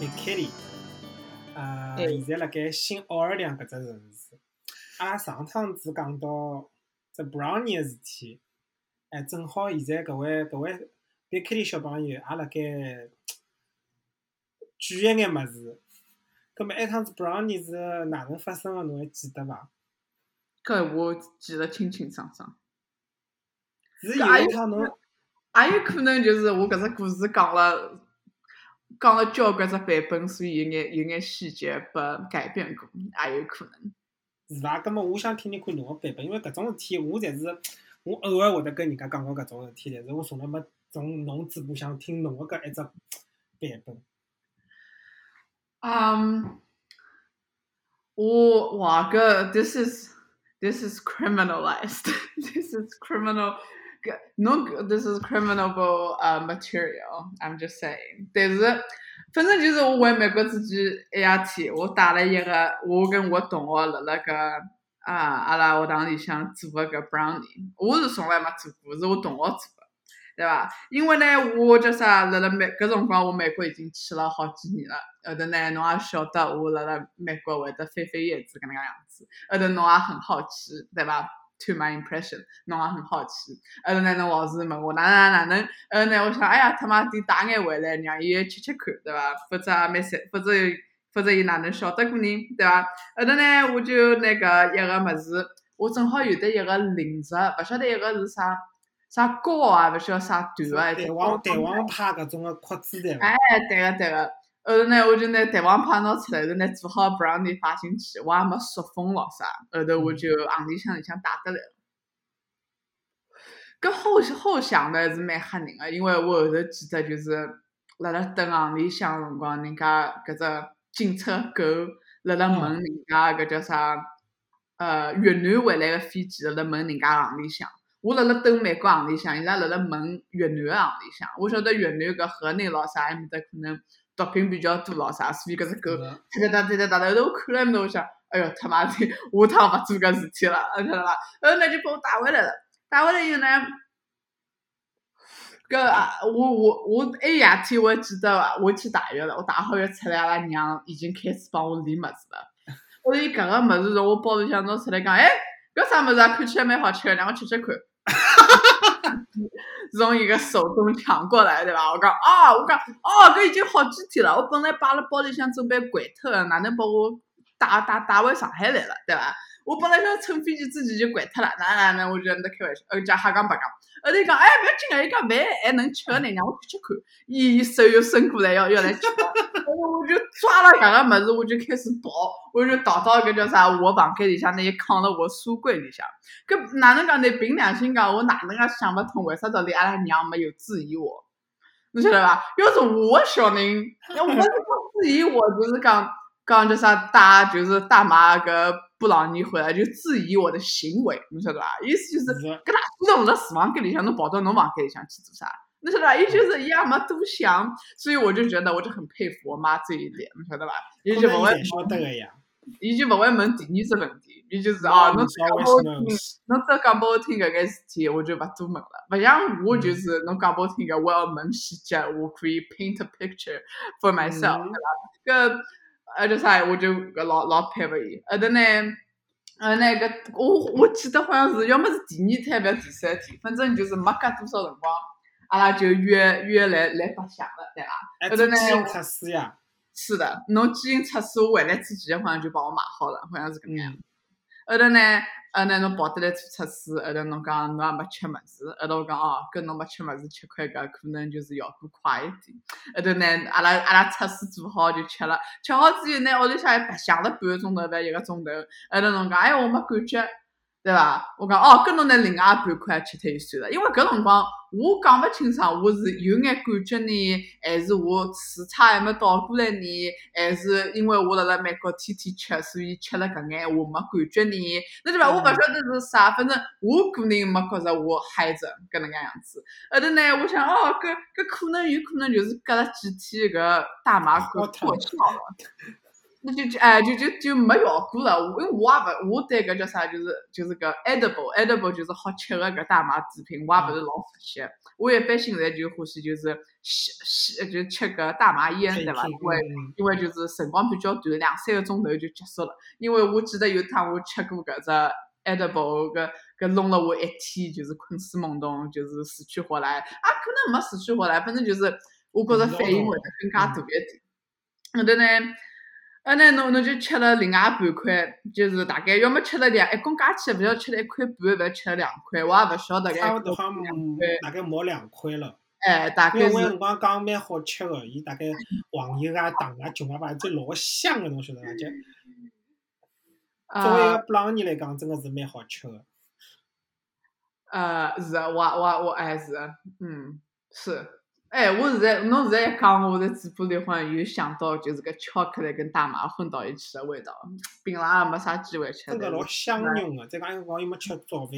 贝克利，呃，现在辣盖新奥尔良搿只城市。阿拉上趟子讲到只 brownie 个事体，哎，正好现在搿位搿位贝克利小朋友也辣盖举一眼物事。葛末埃趟子 brownie 是哪能发生个？侬还记得伐？搿我记得清清爽爽。是有一趟侬，也有可能就是我搿只故事讲了，讲了交关只版本，所以有眼有眼细节被改变过，也有可能。是伐？葛末我想听听看侬个版本，因为搿种事体我侪是我偶尔会得跟人家讲过搿种事体，但是我从来没从侬嘴巴想听侬个搿一只版本。嗯，我哇搿 this is this is criminalized this is criminal no this is criminal 呃 material I'm just saying，但是反正就是我回美国之前一夜天，我带了一个我跟我同学辣辣搿啊阿拉学堂里向做个搿 brownie，我是从来没做过，是我同学做。对伐？因为呢，我叫啥？辣辣美搿辰光，我美国已经去了好几年了。后头呢，侬也晓得，我辣辣美国会得翻翻叶子搿能介样子。后头侬也很好奇，对伐？To my impression，侬也很好奇。后头呢，侬老是问我哪哪哪能？后头呢，我想，哎呀，他妈的带眼回来，让伊吃吃看，对伐？否则也蛮 sad，否则否则伊哪能晓得过人，对伐？后头呢，我就那个一个物事，我正好有得一个零食，勿晓得一个是啥。啥糕啊，勿晓得啥短啊，蛋黄蛋黄派搿种个壳子对伐？哎，对个对个。后头呢，我就拿蛋黄派拿出来，后头呢做好 brownie 放进去，我也没塑封咾啥。后头我就行李箱里向带得来了。搿后后想的是蛮吓人个，因为我后头记得就是辣辣等行李箱辰光，人家搿只警察狗辣辣问人家搿叫啥？呃，越南回来个飞机辣辣问人家行李箱。我辣辣等美国行李箱，伊拉辣辣问越南个行李箱。我晓得越南搿河内咾啥埃面搭可能毒品比较多咾啥，所以搿只狗哒哒哒哒哒哒。后头我看了我想，哎哟他妈的，下趟勿做搿事体了，晓得伐？后头呢就把我带回来了，带回来以后呢，搿啊，我我我那夜天我还记得伐？我去大学了，我大好浴出来，阿拉娘已经开始帮我理物事了。后头伊搿个物事从我包里向拿出来讲，哎，搿啥物事啊？看起来蛮好吃个，让我吃吃看。从一个手中抢过来，对吧？我讲啊，我讲哦，搿已经好几天了。我本来摆辣包里向准备掼脱个，哪能把我带带带回上海来了，对伐？我本来想乘飞机之前就掼脱了，哪能哪能我就在开玩笑，呃，讲瞎讲白讲。后头讲哎，勿要紧啊，伊讲饭还能吃个呢，让我吃吃看。伊手又伸过来要要来吃，我我就抓了搿个物事，我就开始跑，我就逃到搿叫啥我房间里向，那伊扛了我书柜里向。搿哪能讲呢？凭良心讲，我哪能介想勿通，为啥道理阿拉娘没有质疑我？侬晓得伐？要是我小人，要我质疑我，就是讲讲叫啥大，就是大妈搿。布朗尼回来就质疑我的行为，侬晓得伐？意思就是，搿大西头辣厨房间里向，侬跑到侬房间里向去做啥？侬晓得伐？伊就是伊也没多想，所以我就觉得我就很佩服我妈这一点，侬晓得吧？伊就勿会晓得个呀，伊就勿会问第二只问题，伊就是哦，侬讲拨我听，侬只讲拨我听搿个事体，我就勿多问了。勿像我就是侬讲拨我听个，我要问细节，我可以 paint a picture for myself，对伐？搿。呃，叫啥？我就搿老老佩服伊。后头呢，呃，那个我我记得好像是要么是第二天，勿要第三天，反正就是没隔多少辰光，阿拉就约约来来白相了，对伐？后头呢，基因测试呀。是的，侬基因测试我回来之前好像就帮我买好了，好像是搿能样。后头呢？呃，那侬跑得来做测试，后头侬讲侬也没吃物事，后头我讲哦，跟侬没吃物事吃块搿可能就是效果快一点。后头呢，阿拉阿拉测试做好就吃了，吃好之后呢，屋里向还白相了半个钟头，勿一个钟头。后头侬讲，哎，我没感觉。对伐？我讲哦，跟侬拿另外半块吃脱就算了，因为搿辰光我讲勿清爽，我是有眼感觉呢，还是我时差还没倒过来呢，还是因为我辣辣美国天天吃，所以吃了搿眼我没感觉呢？那对伐？我勿晓得是啥，反正我个人没觉着我嗨着搿能介样子。后头呢，我想哦，搿搿可能有可能就是隔了几天搿大麻过过去了。那就就哎就就就没效果了。因为我也勿我对搿叫啥，就是就是搿 edible edible 就是好吃个搿大麻制品，我也勿是老熟悉。我一般性在就欢喜就是吸吸就吃搿大麻烟，对伐？因为因为就是辰光比较短，两三个钟头就结束了。因为我记得有趟我吃过搿只 edible 搿搿弄了我一天，就是困死懵懂，就是死去活来。啊，可能没死去活来，反正就是我觉着反应会得更加大一点。后头呢？呃，那侬侬就吃了另外半块，就是大概要么吃了两，一共加起来勿要吃了一块半，勿要吃了两块，我也勿晓得。差勿多好大概毛两块了。哎，大概是。因为辰光讲蛮好吃个，伊大概黄油啊、糖啊、酱啊，反正老香个，侬晓得伐？就作为一个布朗尼来讲，真个是蛮好吃个。呃，是，我我我还是，嗯，是。哎，我现在侬现在一讲，我在嘴巴里好像又想到，就是个巧克力跟大麻混到一起的味道，槟榔也没啥机会吃。真个老香浓个，再讲辰光又没吃早饭，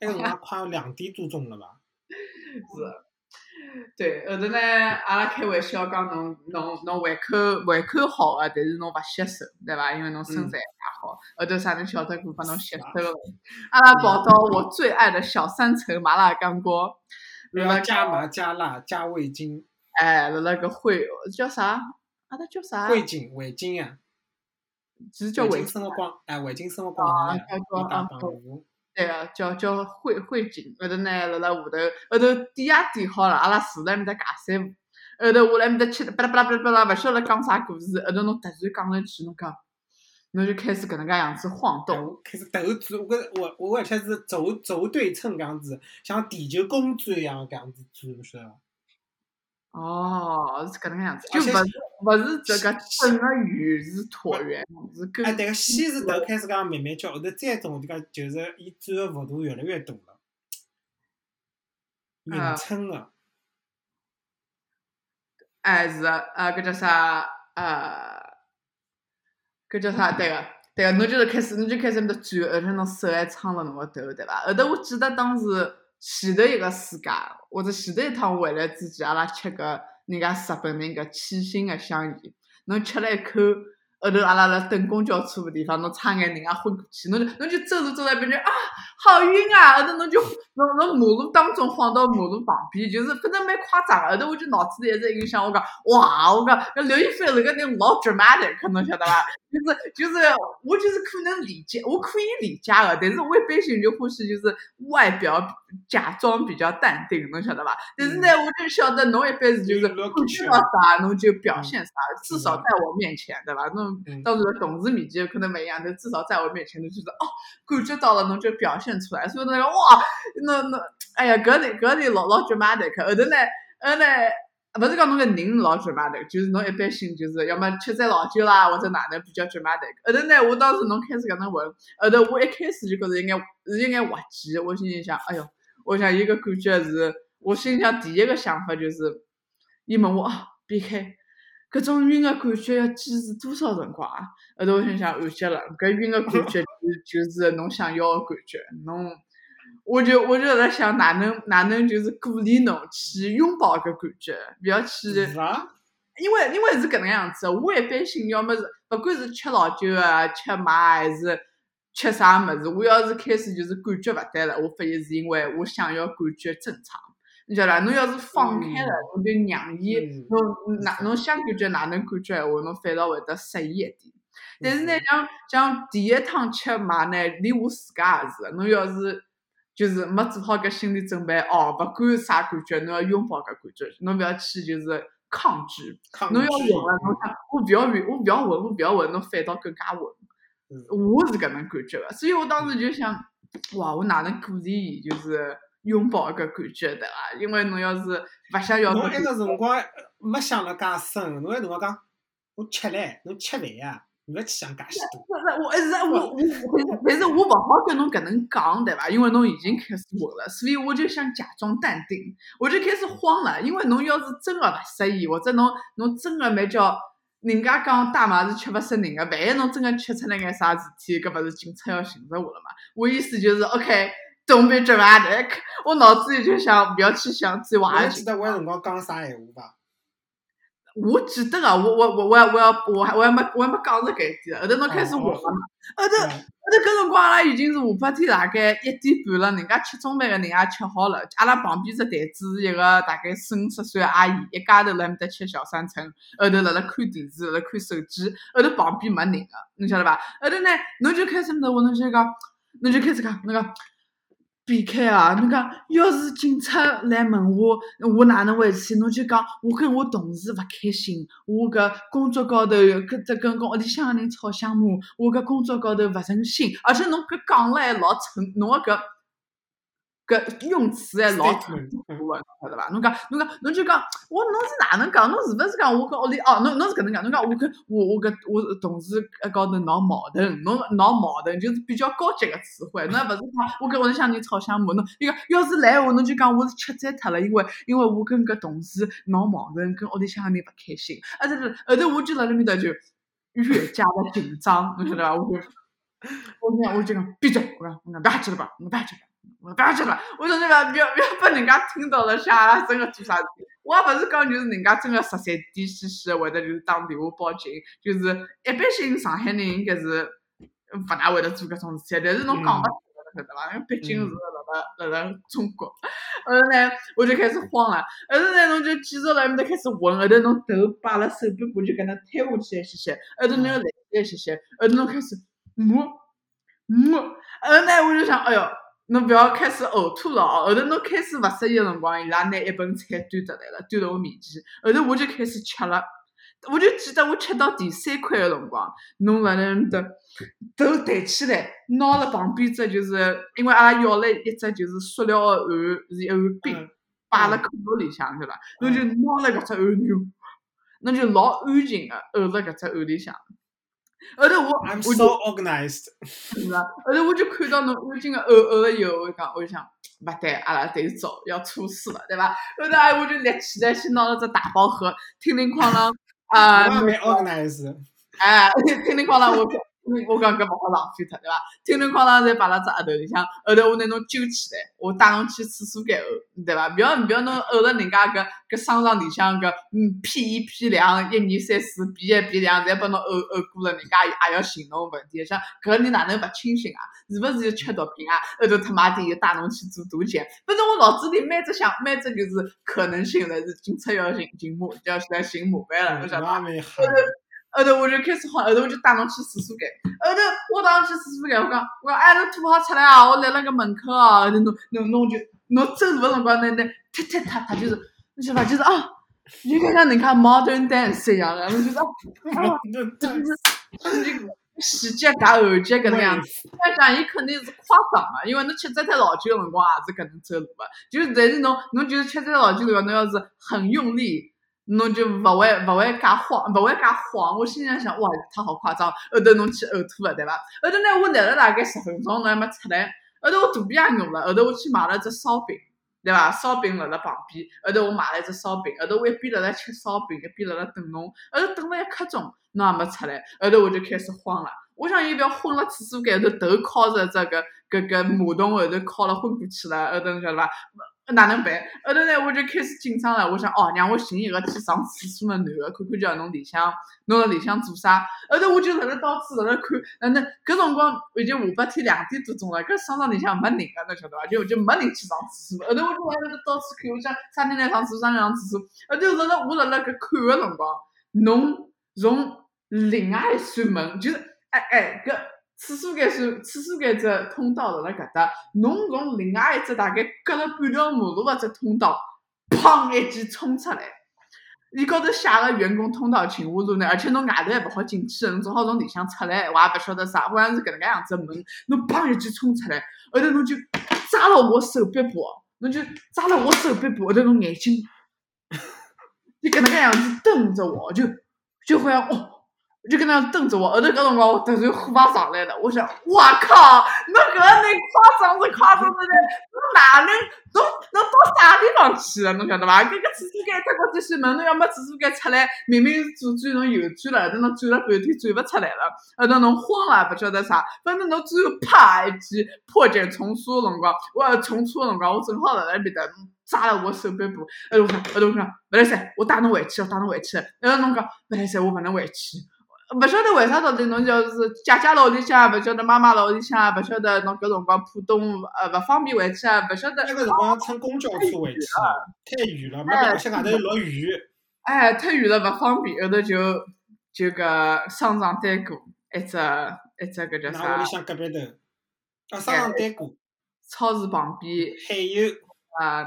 那个辰光快两点多钟了吧？是，对，后头呢，阿拉开玩笑讲侬侬侬胃口胃口好个，但是侬勿吸收，对伐？因为侬身材也好。后头啥人晓得过把侬吸收了？阿拉跑到我最爱的小三层麻辣干锅。要加麻加辣加味精，哎，辣辣个汇叫啥？啊，它叫啥？汇精，味精呀。是叫味生活光，哎，味精生活光，叫叫啊，对啊，叫叫汇汇精。后头呢，辣辣下头，后头点也点好了，阿拉坐辣埃面搭尬三胡。后头我辣埃面搭吃，巴拉巴拉巴拉巴拉，勿晓得讲啥故事。后头侬突然讲了一句，侬讲。侬就开始搿能介样子晃动，开始头转，我我我而且是轴轴对称搿样子，像地球公转一样搿样子转，是伐？哦，是搿能介样子，就勿是勿是这个整个圆是椭圆，是跟。哎，对个，先是头开始讲慢慢叫，后头再种就讲就是伊转个幅度越来越大了，匀称个。哎，是个，呃，搿叫啥？呃。搿叫啥？对个，对个，侬就是开始，侬就开始面搭转，而且侬手还撑了侬个头，对伐？后头我记得当时前头一个暑假，或者前头一趟回来之前，阿拉吃个人家日本人搿七星个香烟，侬吃了一口。后头阿拉辣等公交车个地方，侬差眼人家昏过去，侬就侬就走着走着，感觉啊好晕啊！后头侬就侬侬马路当中晃到马路旁边，就是反正蛮夸张。后头我就脑子里一直印象，我讲哇，我讲那刘亦菲那个人老 dramatic，侬晓得伐？就是就是我就是可能理解，我可以理解个，但是我一般性就欢喜就是外表假装比较淡定，侬晓得伐？但是呢，我就晓得侬一般是就是看到啥侬就表现啥，至少在我面前，对伐？侬。到时候同事面前可能不一样，但至少在我面前，侬就是哦，感觉到了，侬就表现出来。所以那个哇，那那，哎呀，搿里搿里老老 dramatic。后头呢，后头呢，勿是讲侬个人老 dramatic，就是侬一般性就是要么吃在老酒啦，或者哪能比较 dramatic。后头呢，我当时侬开始搿能问，后头我一开始就觉着应该是应该滑稽，我心里想，哎哟，我想一个感觉是，我心里想第一个想法就是，伊问我啊，避开。搿种晕个感觉要坚持多少辰光啊？后头我想想，完结了。搿晕个感觉就 就是侬想要个感觉，侬，我就我就在想，哪能哪能就是鼓励侬去拥抱搿感觉，勿要去。因为因为是搿能样子，我一般性要么是，勿管是吃老酒啊、吃麻还是吃啥物事，我要是开始就是感觉勿对了，我发现是因为我想要感觉正常。你晓得伐，侬要是放开了，侬就让伊，侬哪侬想感觉哪能感觉闲话，侬反倒会得适意一点。但是呢，像像第一趟吃嘛呢，连我自家也是，侬要是就是没做好搿心理准备，哦，勿管啥感觉，侬要拥抱搿感觉，侬勿要去就是抗拒。侬要闻了，侬想我勿要闻，我勿要闻，我勿要闻，侬反倒更加闻。我是搿能感觉个，所以我当时就想，哇，我哪能鼓励伊就是。拥抱一个感觉的啊，因为侬要是勿想要，侬埃个辰光没想了介深，侬埃辰光讲，我吃唻，侬吃饭呀，勿要去想介许多。不是，我是我我，但是我勿好跟侬搿能讲，对伐？因为侬已经开始闻了，所以我就想假装淡定，我就开始慌了。因为侬要是真个勿适意，或者侬侬真个没叫人家讲大麻是吃勿死人个，万一侬真个吃出来眼啥事体，搿勿是警察要寻着我了嘛？我意思就是，OK。Don't be dramatic！我脑子里就想，不要去想最坏的。记得我有辰光讲啥闲话吧？我记得啊，我我我我要我要我还我还没我还没讲着搿一点，后头侬开始混了嘛，后头后头搿辰光阿拉已经是下半天大概一点半了，人家吃中饭个人也吃好了，阿拉旁边只台子是一个大概四五十岁个阿姨，一家头辣面搭吃小三层，后头辣辣看电视，辣辣看手机，后头旁边没人个，侬晓得伐？后头呢，侬就开始问侬就讲，侬就开始讲，侬讲。避开啊！侬讲，要是警察来问我，我哪能回去？侬就讲，我跟我同事勿开心，我搿工作高头跟只跟跟屋里向个人吵相骂，我搿工作高头勿顺心，而且侬搿讲了还老蠢，侬个搿。搿用词还老土个，晓得伐？侬讲，侬讲，侬就讲，我侬是哪能讲？侬是勿是讲我跟屋里哦？侬侬是搿能讲？侬讲我跟我我搿我同事一高头闹矛盾，侬闹矛盾就是比较高级个词汇，侬还勿是讲我跟屋里向人吵相骂？侬伊讲要是来话，侬就讲我是吃醉脱了，因为因为我跟搿同事闹矛盾，跟屋里向人勿开心，啊这是，后头我就辣辣面搭就越加的紧张，侬晓得伐？我就我讲我就讲闭嘴，我讲我讲别去了吧，我别去了。我不要去了，我说那个不要不要被人家听到了，想阿拉真个做啥事？我也不是讲就是人家真个十三点兮兮的，或者就是打电话报警，就是一般性上海人应该是不大会得做搿种事体。但是侬讲勿出来，晓得伐？因为毕竟是辣辣辣辣中国。后头呢，我就开始慌了。后头呢，侬就继续辣面搭开始问。后头侬头摆辣手臂部就搿能推下去一些些，后头侬又来一些些，后头侬开始摸摸。后头呢，我就想，哎哟。侬不要开始呕吐了哦！后头侬开始勿适意个辰光，伊拉拿一盆菜端得来了，端到我面前，后头我就开始吃了。我就记得我吃到第三块个辰光，侬辣那面搭头抬起来，拿了旁边只就是，因为阿拉要了一只就是塑料个碗，是一碗冰，摆辣口袋里向，对伐？侬就拿了搿只碗牛，侬就老安静个呕了搿只碗里向。后头我，I'm so organized。是啊，后头我就看到侬安静个呕呕了以后，我讲，我就想，勿对，阿拉得走，要出事了，对伐？后头哎，我就立起来，去拿了只大包盒，叮铃哐啷，啊，没 organized。哎，叮铃哐啷，我。我讲搿勿好浪费脱，对伐？叮铃哐啷，侪摆辣只额头里向，后头我拿侬揪起来，我带侬去厕所间呕，对伐？勿要勿要侬呕了人家搿搿商场里向搿嗯 P 一 P 两，一二三四 B 一 B 两，侪拨侬呕呕过了，人家也要寻侬问题，像搿你哪能勿清醒啊？是勿是又吃毒品啊？后头他妈的又带侬去做毒检，反正我脑子里每只想每只就是可能性了，是警察要寻寻麻要来寻麻烦了，我晓得伐？后头我就开始慌，后头我就带侬去厕所间。后头我带侬去厕所间，我讲，我讲，哎，侬吐好出来啊！我立辣个门口啊！后头侬侬侬就侬走路个辰光，那那踢踢踏踏，就是你晓得伐？就是啊，就跟像人家 modern dance 一样的，侬就是啊，就是 细节加环节搿能样子。我想伊肯定是夸张个，因为侬吃这台老酒个辰光也是搿能走路个。就是但是侬侬就是吃这老酒辰光，侬要是很用力。侬就勿会勿会介慌，勿会介慌。我心里想，哇，他好夸张。后头侬去呕吐了，对伐？后头呢，我立了大概十分钟，侬还没出来。后头我肚皮也饿了，后头我去买了只烧饼，对伐？烧饼辣辣旁边。后头我买了一只烧饼，后头我一边辣辣吃烧饼，一边辣辣等侬。后头等了一刻钟，侬还没出来。后头我就开始慌了。我想伊覅昏了厕所间头，头靠着这个搿个马桶后头靠了昏过去了。后头侬晓得伐？哪能办？后头呢，我就开始紧张了。我想，哦，让我寻一个去上厕所的男的，看看叫侬里向，侬辣里向做啥？后头我就辣辣到处辣辣看。嗯，那搿辰光已经下半天两点多钟了，搿商场里向没人个，侬晓得伐？就就没人去上厕所。后头我就辣辣到处看，我想啥人来上厕所，啥人上厕所。后头辣辣我辣辣搿看个辰光，侬从另外一扇门，就是哎哎搿。厕所间是厕所间只通道辣辣搿搭，侬从另外一只大概隔了半条马路个只通道，砰一记冲出来，伊高头写个员工通道请勿入内，而且侬外头还勿好进去，侬只好从里向出来，我也勿晓得啥，好像是搿能介样子门，侬砰一记冲出来，后头侬就扎了我手臂部，侬就扎了我手臂部，后头侬眼睛，就搿能介样子瞪着我，就就好像哦。就跟那等着我，后头搿辰光我突然火把上来了，我想，我靠，侬搿个人夸张是夸张的嘞，侬哪能，侬侬到啥地方去了？侬晓得伐？搿个厕所间脱过这些门，侬要么厕所间出来，明明是左转侬右转了，后头侬转了半天转勿出来了，后头侬慌了，勿晓得啥，反正侬最后啪一记破茧重苏的辰光，我要重出的辰光，我正好辣辣埃面搭。扎了我手背部，后头我讲，后头我讲，勿来塞，我带侬回去，我带侬回去。然后侬讲，勿来塞，我勿能回去。勿晓得为啥到底侬就是姐姐屋里向，勿晓得妈妈屋里向，勿晓得侬搿辰光浦东呃勿方便回去啊，勿晓得。那个辰光乘公交车回去，太远了，没办法，外头落雨。哎，太远了，勿方便，后头就就搿商场对过一只一只搿叫啥？屋里向隔壁头。啊，商场对过。超市旁边。还有。啊，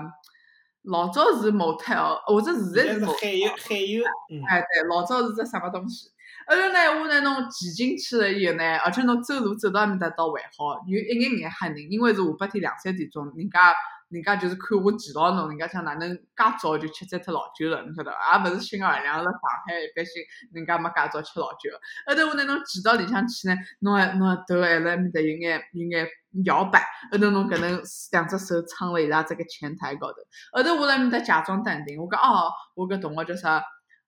老早是模特哦，或者现在是海油海油。哎，对，老早是只什么东西？后头呢，我呢侬骑进去了以后呢，而且侬走路走到埃面搭倒还好，有一眼眼吓人，因为是下半天两三点钟，人家人家就是看我骑牢侬，人家想哪能介早就吃摘脱老酒了，侬晓得伐？也勿是新奥尔良，辣上海一般性人家没介早吃老酒。后头我呢侬骑到里向去呢，侬还侬头还辣埃面搭有眼有眼摇摆，后头侬搿能两只手撑了伊拉这个前台高头，后头我辣埃面搭假装淡定，我讲哦，我搿同学叫啥？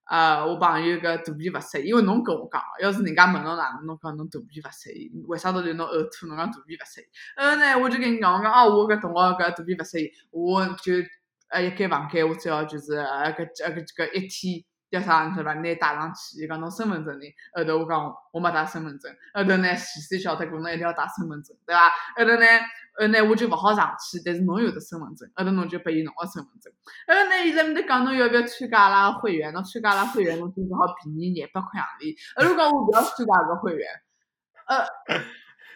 呃，我朋友搿肚皮勿适，因为侬跟我讲，要是人家问侬哪能，侬讲侬肚皮勿适，为啥道理侬呕吐？侬讲肚皮勿适意。后呢，我就跟伊讲，我讲啊，我搿同学搿肚皮勿适，我就呃一间房间，我只要就是呃搿呃搿搿一天叫啥是伐？拿带上去，伊讲侬身份证呢？后头我讲我没带身份证，后头呢，前司晓得过侬一定要带身份证，对伐？后头呢？呃，那我就勿好上去，但是侬有的身份证，后头侬就拨伊侬个身份证。呃，那伊在面讲侬要不要参加阿拉会员？侬参加阿拉会员，侬就正好便宜廿八块洋钿。呃，如果我勿要参加搿会员，呃。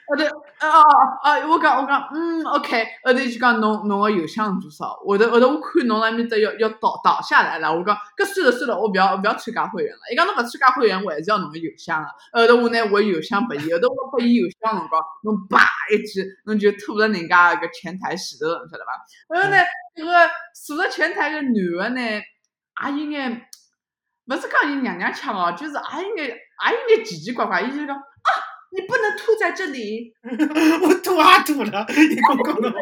后头，哦哦哦，我讲我讲，嗯，OK，后头就讲侬侬个邮箱是多少？后头后头我看侬那面搭要要倒倒下来了，我讲，搿算了算了，我不要不要参加会员了。伊讲侬勿参加会员，我还是要侬个邮箱个。后头我拿我邮箱拨伊，后头我拨伊邮箱辰光，侬叭一记，侬就吐了人家个前台前头，晓得伐？后头呢，搿个坐辣前台个男个呢，也有眼，勿是讲伊娘娘腔哦，就是也有眼也有眼奇奇怪怪，伊就讲啊。你不能吐在这里，我吐啊吐了，你讲讲的话。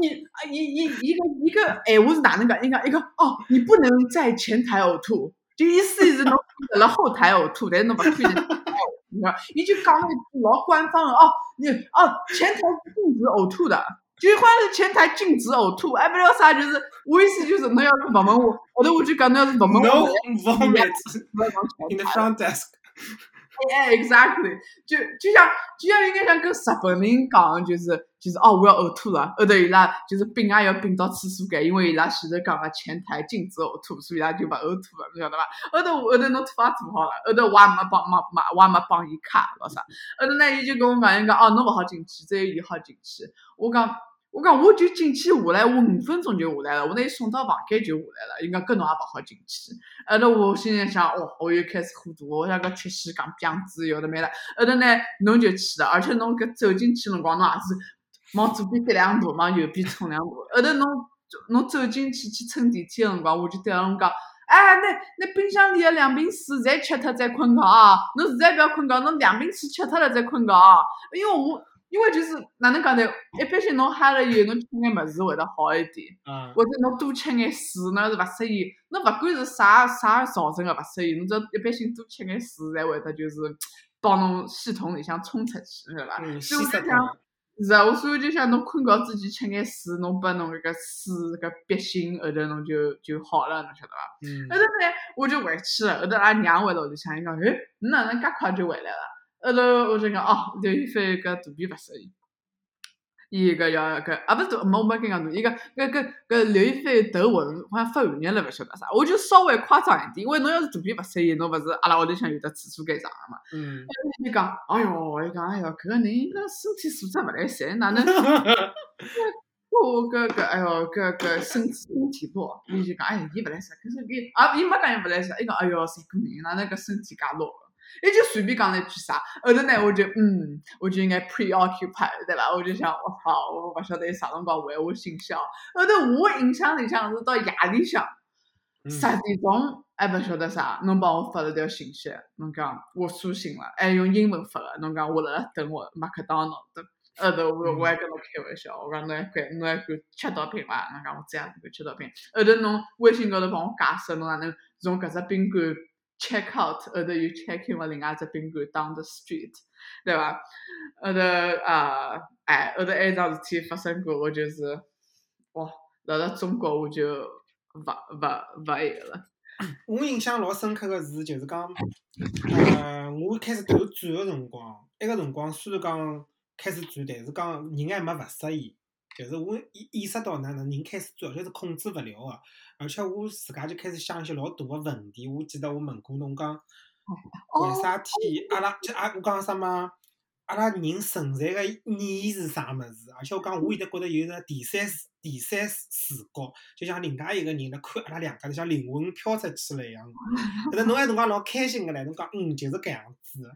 你啊，一一一个一个，哎，我是哪能讲？一个一个哦，你不能在前台呕吐，就意思是侬在了后台呕吐，但是侬不吐，你看，伊就讲了老官方的哦，你哦，前台禁止呕吐的，就好像是前台禁止呕吐，还，不了啥，就是我意思就是侬要是不问我，后头我就讲侬要是不问我，no vomit in the front desk。哎，exactly，就就像就像应该像跟日本人讲，就是就是哦，我要呕吐了，后头伊拉就是并也要并到厕所间，因为伊拉前头讲个前台禁止呕吐，所以伊拉就勿呕吐了，侬晓得伐？后头后头侬吐也吐好了，后头我也没帮没没我也没帮伊卡咾啥，后头呢伊就跟我讲，伊讲哦，侬勿好进去，只有伊好进去，我讲。我讲我就进去下来，我五分钟就下来了。我拿伊送到房间就下来了。伊讲搿侬也勿好进去。后头我心里想，哦，我又开始糊涂。我想搿吃西讲讲子有的没了。后头呢，侬就去了，而且侬搿走进去辰光，侬也是往左边跌两步，往右边冲两步。后头侬侬走进去去乘电梯个辰光，我就对侬讲，哎，那那冰箱里个两瓶水侪吃脱再困觉啊！侬现在不要困觉，侬两瓶水吃脱了再困觉啊！因为我。因为就是哪能讲呢？一般性侬嗨了以后，侬吃眼物事会得好一点，或者侬多吃眼水，侬要是勿适应，侬勿管是啥啥造成个勿适应，侬只要一般性多吃眼水，才会得就是帮侬系统里向冲出去，对伐？所以我就想，是啊，我所以就想侬困觉之前吃眼水，侬把侬搿个水搿憋醒，后头侬就就好了，侬晓得伐？后头呢，我就回去了，后头拉娘回来我就想，伊讲，哎，你哪能介快就回来了？后头我就讲哦，刘亦菲搿肚皮勿适意，伊搿要搿啊，勿是没没跟讲侬，伊讲搿搿搿刘亦菲头晕，好像发寒热了，勿晓得啥。我就稍微夸张一点，因为侬要是肚皮勿适意，侬勿是阿拉屋里向有得厕所间上个嘛。嗯。伊讲，哎哟，伊讲，哎哟，搿个人搿身体素质勿来三，哪能？我搿搿，哎哟，搿搿身身体弱，伊就讲，哎，伊勿来三，可是伊啊，伊没讲伊勿来三，伊讲，哎哟，三个人哪能搿身体介弱？也就随便讲了一句啥，后头呢，我就嗯，我就应该 preoccupied，对吧？我就想，我操，我勿晓得啥辰光回我信息哦。后头我印象里向是到夜里向，十点钟还勿晓得啥，侬帮我发了条信息，侬讲我苏醒了，还用英文发个，侬讲我辣辣等我麦克当劳等。后头我我还跟侬开玩笑，我讲侬还敢侬还敢吃毒品伐？侬讲我再也不敢吃毒品。后头侬微信高头帮我解释侬哪能从搿只宾馆 check out，后头又 check in 了另外一只宾馆 down the street，对伐？后头啊，哎，后头还有桩事体发生过，我就是哇，辣辣中国我就勿勿勿埃个了。我印象老深刻个是，就是讲，呃，我开始投转个辰光，埃个辰光虽然讲。开始转，但是讲人还没勿适应，就是我意意识到哪能人开始主要就是控制勿了个，而且我自家就开始想一些老大个问题。我记得我问过侬讲，为啥体阿拉就阿？我讲啥嘛？阿拉人存在个意义是啥物事？而且我讲我现在觉得有个第三第三视角，就像另外一个人辣看阿拉两家，像灵魂飘出去了一样。搿侬埃辰光老开心个唻，侬讲嗯，就是搿样子。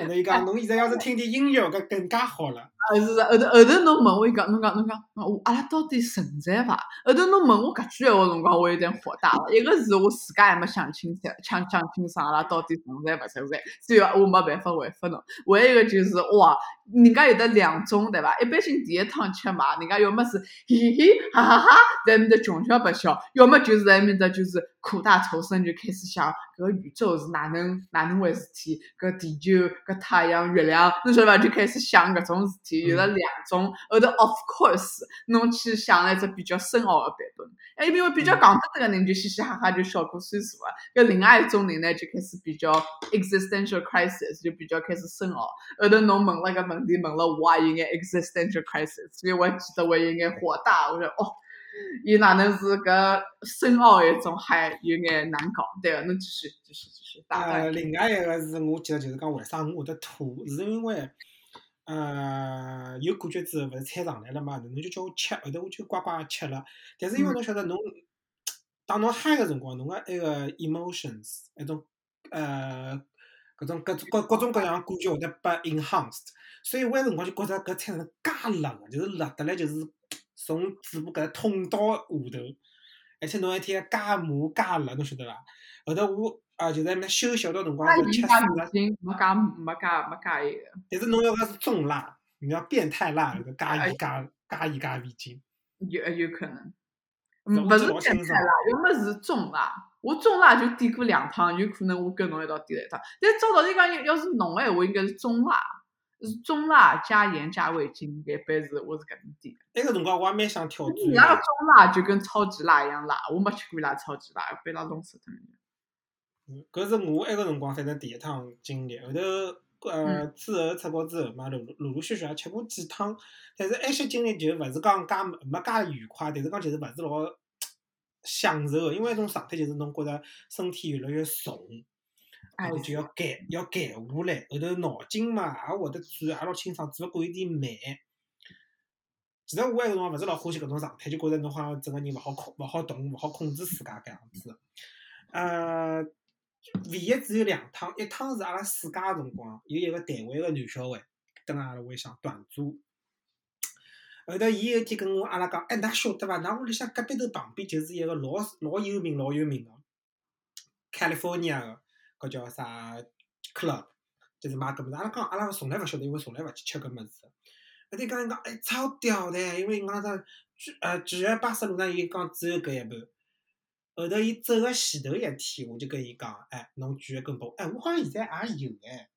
后头伊讲，侬现在要是听点音乐，搿更加好了。啊是是，后头后头侬问我伊讲，侬讲侬讲，我阿拉到底存在伐？后头侬问我搿句闲话辰光，我有点火大了。一个是我自家还没想清楚，想想清爽阿拉到底存在勿存在，所以我没办法回复侬。还有一个就是哇，人家有的两种对伐？一般性第一趟吃嘛，人家要么是嘿嘿嘿哈哈哈，在埃面搭穷笑白笑，要么就是在埃面搭就是苦大仇深，就开始想搿宇宙是哪能哪能回事体？搿地球、搿太阳、月亮，侬晓得伐？就开始想搿种事体。有了两种，后头 of course，侬去想了一只比较深奥的版本，哎，因为比较讲得这个人就嘻嘻哈哈就笑过算数了。搿另外一种人呢，就开始比较 existential crisis，就比较开始深奥。后头侬问了个问题，问了我也有眼 existential crisis，所以我记得我有眼火大，我说哦，伊哪能是搿深奥一种，还有眼难搞。对个，侬继续继续继续。呃，另外一个是我记得就是讲为啥我会得吐，是因为。呃，有感觉之后，勿是菜上来了嘛？侬就叫我吃，后头我就乖乖吃了。但是因为侬晓得，侬当侬嗨个辰光，侬个埃个 emotions，埃种呃，搿种各种各各种各样感觉会得被 enhanced，所以我埃辰光就觉着搿菜是介辣个，就是辣得来就是从嘴巴搿搭捅到下头，而且侬还天介麻介辣，侬晓得伐？后头我。啊，就在那休息到辰光就吃死了。没加没加没加盐。但是侬要个是重辣，你要变态辣，那个加盐加加盐加味精。有有可能。勿是变态辣，要么是重辣。我中辣就点过两趟，有可能我跟侬一道点了一趟。但照道理讲，要是侬闲话，应该是中辣，是中辣加盐加味精，一般是我是搿能点。那个辰光我也蛮想挑战。伊拉个中辣就跟超级辣一样辣，我没吃过伊拉超级辣，被拉弄死脱了。搿是我埃个辰光反正第一趟经历，后头呃之后出国之后嘛，陆陆陆续续也吃过几趟，但是埃些经历就勿是讲介没介愉快，但是讲就是勿是老享受，因为一种状态就是侬觉着身体越来越重，后头就要减要减下来，后头脑筋嘛也会得转，也老清爽，只勿过有点慢。其实我埃个辰光勿是老欢喜搿种状态，就觉着侬好像整个人勿好控勿好动，勿好控制自家搿样子，呃。唯一只有两趟，一趟是阿拉暑假个辰光，有一个台湾个男小孩蹲阿拉屋里向团住。后头伊有一天跟我阿拉讲，哎，㑚晓得伐？㑚屋里向隔壁头旁边就是一个老老有名老有名个，California 个，搿叫啥 club，就是卖搿物事。阿拉讲，阿拉从来勿晓得，因为从来勿去吃搿物事。后头讲伊讲，哎，超屌的，因为讲啥，呃，巨源巴士路上伊讲只有搿一盘。后头伊走个前头一天，我就跟伊讲，哎，侬举一根拨我，哎，我好像现在也有哎，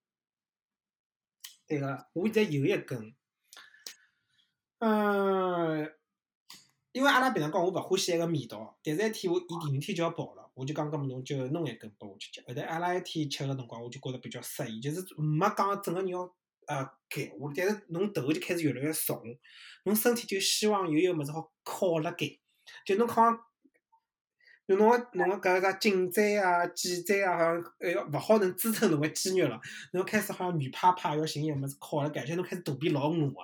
对个，我现在有一根，嗯，因为阿拉平常讲我勿欢喜埃个味道，但是一天我伊第二天就要跑了，我就讲，搿么侬就弄一根拨我去吃。后头阿拉一天吃个辰光，我就觉着比较适意，就是没讲整个人要呃减下来，但是侬头就开始越来越重，侬身体就希望有一个物事好靠辣盖，就侬靠。就侬个侬个搿个颈椎啊、脊椎啊，好像还要勿好能支撑侬个肌肉了。侬开始好像软趴趴，要寻一个物事靠了，感觉侬开始肚皮老饿个。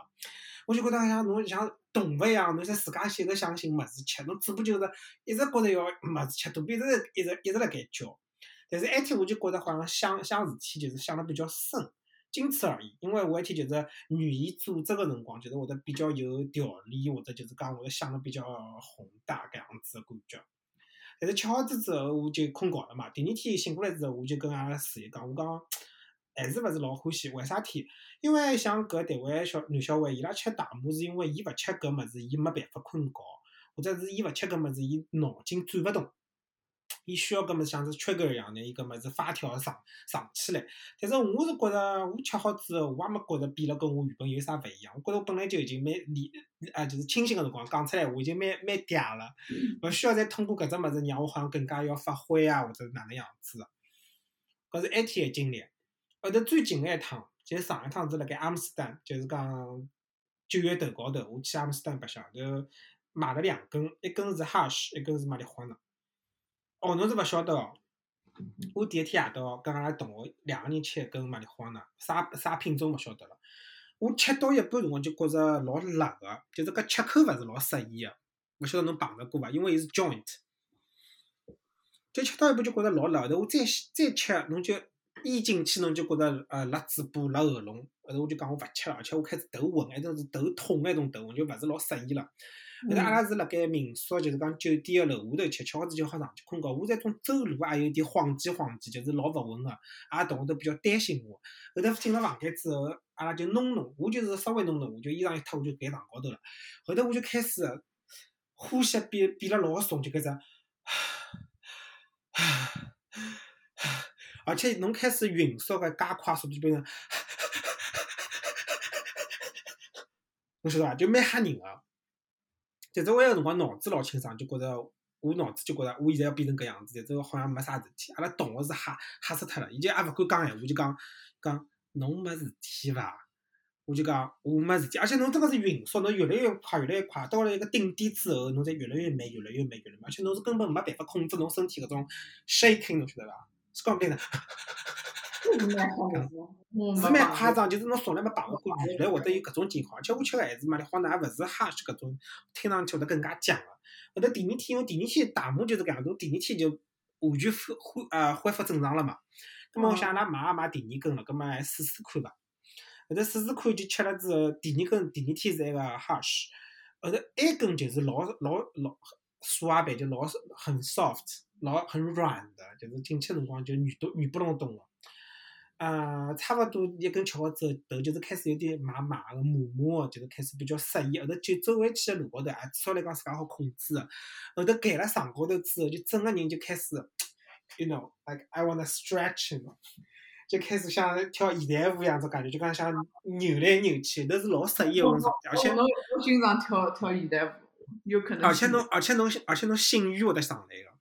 我就觉得像侬像动物一样，侬在自家一直想寻物事吃，侬嘴巴就是一直觉着要物事吃，肚皮一直一直一直辣盖叫。但是埃天我就觉着好像想想事体就是想得比较深，仅此而已。因为我埃天就是语言组织个辰光，就是会得比较有条理，或者就是讲会得想得比较宏大搿样子个感觉。但是吃好子之后，我就困觉了嘛。第二天醒过来之后，我就跟阿拉室友讲，我讲还是勿是老欢喜，为啥体？因为像搿台湾小男小孩，伊拉吃大麻是因为伊勿吃搿物事，伊没办法困觉，或者是伊勿吃搿物事，伊脑筋转勿动。伊需要搿么像是 trigger 一样的，伊搿么子发条上上起来。但是我是觉着，我吃好之后，我也没觉着变了跟我原本有啥勿一样。我觉着我本来就已经蛮理，啊，就是清醒个辰光讲出来，我已经蛮蛮嗲了，勿需要再通过搿只物事让我好像更加要发挥啊，或者哪能样子个。搿是埃天个经历。后头最近个一趟，就是上一趟是辣盖阿姆斯特丹，就是讲九月头高头，我去阿姆斯特丹白相，就买了两根，一根是 hash，一根是玛丽花呢。哦，侬是勿晓得哦。我第一天夜到跟阿拉同学两个人吃一根茉莉花呢，啥啥品种勿晓得了。我吃到一半辰光就觉着老辣个，就是搿吃口勿是老适意个。勿晓得侬碰着过伐？因为伊是 joint，就吃到一半就觉着老辣。后头我再再吃，侬就咽进去，侬就觉着呃辣嘴巴、辣喉咙。后头我就讲我勿吃了，而且我开始头昏，那种是头痛埃种头昏，就勿是老适意了。后头阿拉是辣盖民宿，就是讲酒店个楼下头吃，吃好子就好上去困觉。我在种走路也有点晃几晃几，就是老勿稳个。阿拉同学都比较担心我。后头进了房间之后，阿拉就弄弄，我就是稍微弄弄，我就衣裳一脱，我就盖床高头了。后头我就开始呼吸变变了老重，就搿只，而且侬开始匀速个加快速度，就变成，侬晓得伐？就蛮吓人个。但是我埃个辰光脑子老清爽，就觉着我脑子就觉着我现在要变成搿样子，但是好像没啥事体。阿拉同学是吓吓死脱了，伊就也勿敢讲闲话，就讲讲侬没事体伐？我就讲我没事体，而且侬真个是匀速，侬越来越快，越来越快，到了一个顶点之后，侬再越来越慢，越来越慢，越来越慢，而且侬是根本没办法控制侬身体搿种 shaking，侬晓得伐？是讲变 的。是蛮夸张，就是侬从来没碰到过，原来会得有搿种情况。而且我吃个还是嘛，里花呢，也勿是哈士搿种，听上去会得更加僵个。后头第二天，因为第二天大麻就是搿样，侬第二天就完全恢恢呃恢复正常了嘛。那么我想拉买也买第二根了，葛末还试试看伐。后头试试看就吃了之后，第二根第二天是那个哈士，后头埃根就是老老老酥阿板，就老很 soft，老很软的，就是进去辰光就软咚软不隆咚个。呃，差勿多一根吃好之后，头就是开始有点麻麻的、麻麻的，就是开始比较适意。后头就走回去的路高头，啊，至少来讲自家好控制个。后头盖了床高头之后，就整个人就开始，you know，like I wanna stretch，就开始像跳现代舞一样子感觉，就讲像扭来扭去，都是老适意个种状态。而且侬经常跳跳现代舞，有可能。而且侬，而且侬，而且侬性欲会得上来个。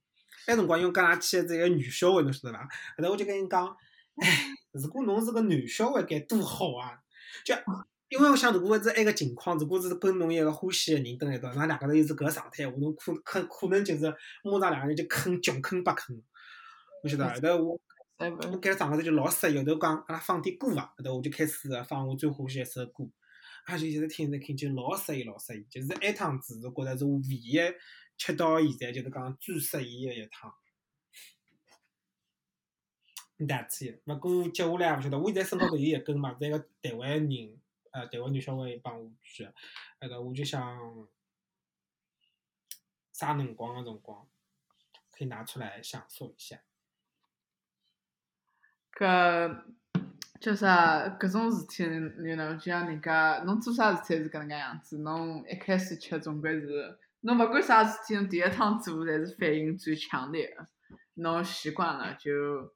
埃辰光因为跟阿拉去个这个女小孩，侬晓得伐？后头我就跟伊讲。唉，如果侬是个男小孩，该多好啊！就 因为我想，如果是埃个情况，如果是跟侬一个欢喜个人蹲一道，那两个人又是搿状态，话侬可可可能就是马上两个人就坑穷坑八坑，侬晓得。后头我我盖床高头就老适意，后头讲阿拉放点歌伐，后头我就开始放我最欢喜一首歌，啊就一直听一直听，就老适意老适意，就是埃趟子我觉着是我唯一吃到现在就是讲最适宜个一趟。代替，勿过接下来也勿晓得，我现在身高头有一根嘛，在个台湾人，呃，台湾女小孩帮我举，那个我就想啥辰光个辰光可以拿出来享受一下。搿叫啥？搿种事体，你能就像人家，侬做啥事体是搿能介样子？侬一开始吃总归是，侬勿管啥事体，侬第一趟做侪是反应最强烈个。侬习惯了，就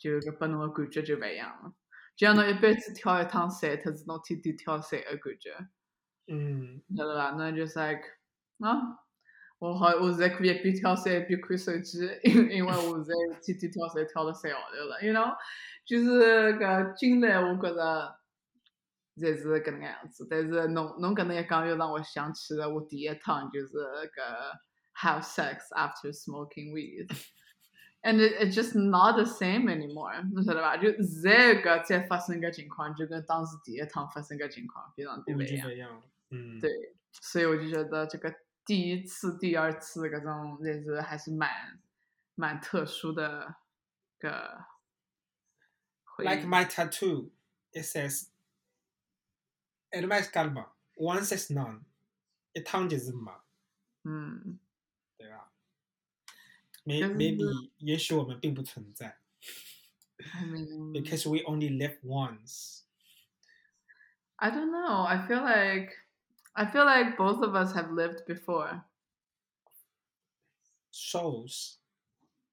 就搿拨侬个感觉就勿一样了。就像侬一辈子跳一趟伞，特是侬天天跳伞个感觉。嗯。晓得伐？那就是 like 啊，我好，我现在可以一边跳伞一边看手机，因因为我现在天天跳伞跳了三号头了。You know，就是搿经历，我觉着侪是搿能介样子。但是侬侬搿能一讲，又让我想起了我第一趟就是搿 have sex after smoking weed。and it, it's just not the same anymore，侬晓得吧？就现在搿再发生个情况，就跟当时第一趟发生个情况非常的不一样。嗯，对，所以我就觉得这个第一次、第二次搿种日子还是蛮蛮特殊的个。Like my tattoo, it says, "It my scalp, once is none." 一趟就是没。嗯，对吧？ may 但是 maybe 也许我们并不存在 I mean, ，because we only live once。 I don't know. I feel like I feel like both of us have lived before. Souls，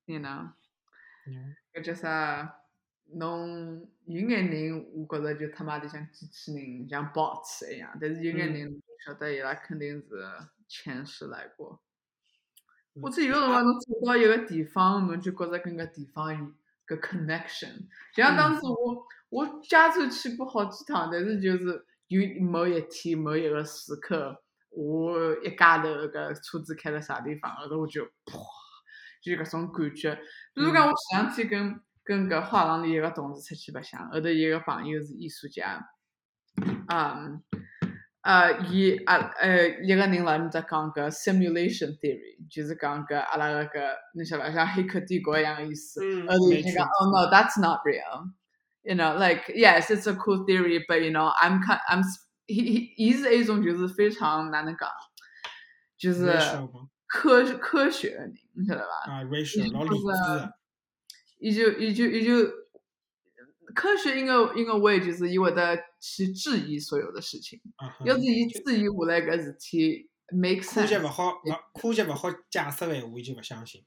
You know. 嗯搿叫啥？ 侬有眼人，我觉着就他妈的像机器人，像 bots 一样。但是有眼人晓得伊拉肯定是前世来过。或者有辰光侬走到一个地方，侬就觉着跟个地方有个 connection。就像当时我我加州去过好几趟，但是就是有某一天某一个时刻，我一家头个车子开到啥地方，后头我就啪，就搿种感觉。比如讲，我前两天跟跟搿画廊里一个同事出去白相，后头一个朋友是艺术家，嗯，呃，伊啊呃一个人辣埃面搭讲搿 simulation theory，就是讲搿阿拉个搿侬晓得伐？像黑客帝国一样个意思。嗯，呃，没错你讲，Oh no, that's not real. You know, like yes, it's a cool theory, but you know, I'm kind, I'm he he 伊是一种就是非常哪能讲，就是？科科学的人，你晓得伐？啊，racial 老理就是智的，伊就伊就伊就科学应该应该为就是伊会得去质疑所有的事情，要是伊质疑下来搿事体 make 科学勿。好，勿科学勿好解释个闲话，伊就勿相信。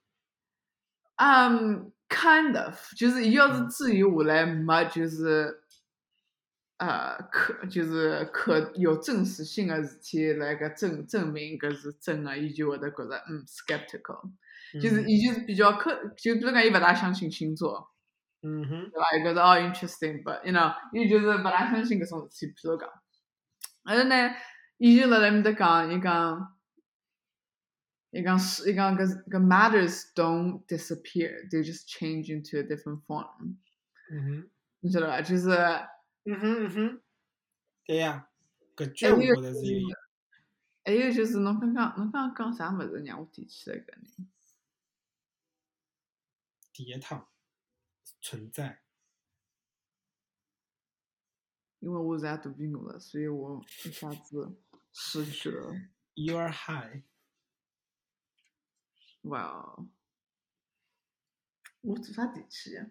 嗯、kind of，就是伊要是嗯质疑下来没就是，呃，可就是可有证实性的事体来个证证明搿是真的，伊就会得觉着嗯 skeptical，就是嗯伊就是比较科，就比如讲伊勿大相信星座，嗯哼，对伐？伊觉着哦 interesting，but you know，伊就是勿大相信搿种事体，比如讲，然后呢，伊就辣辣埃面搭讲，伊讲。伊讲是，伊讲搿搿 matters don't disappear, they just change into a different form。嗯哼，你晓得伐？就是嗯哼嗯哼，对呀，搿句还有我觉得是有意还有就是侬刚刚侬刚刚讲啥物事让我提起来搿人？第一趟存在。因为我现在肚皮饿了，所以我一下子失去了。You are high，哇哦！我做啥提起呀？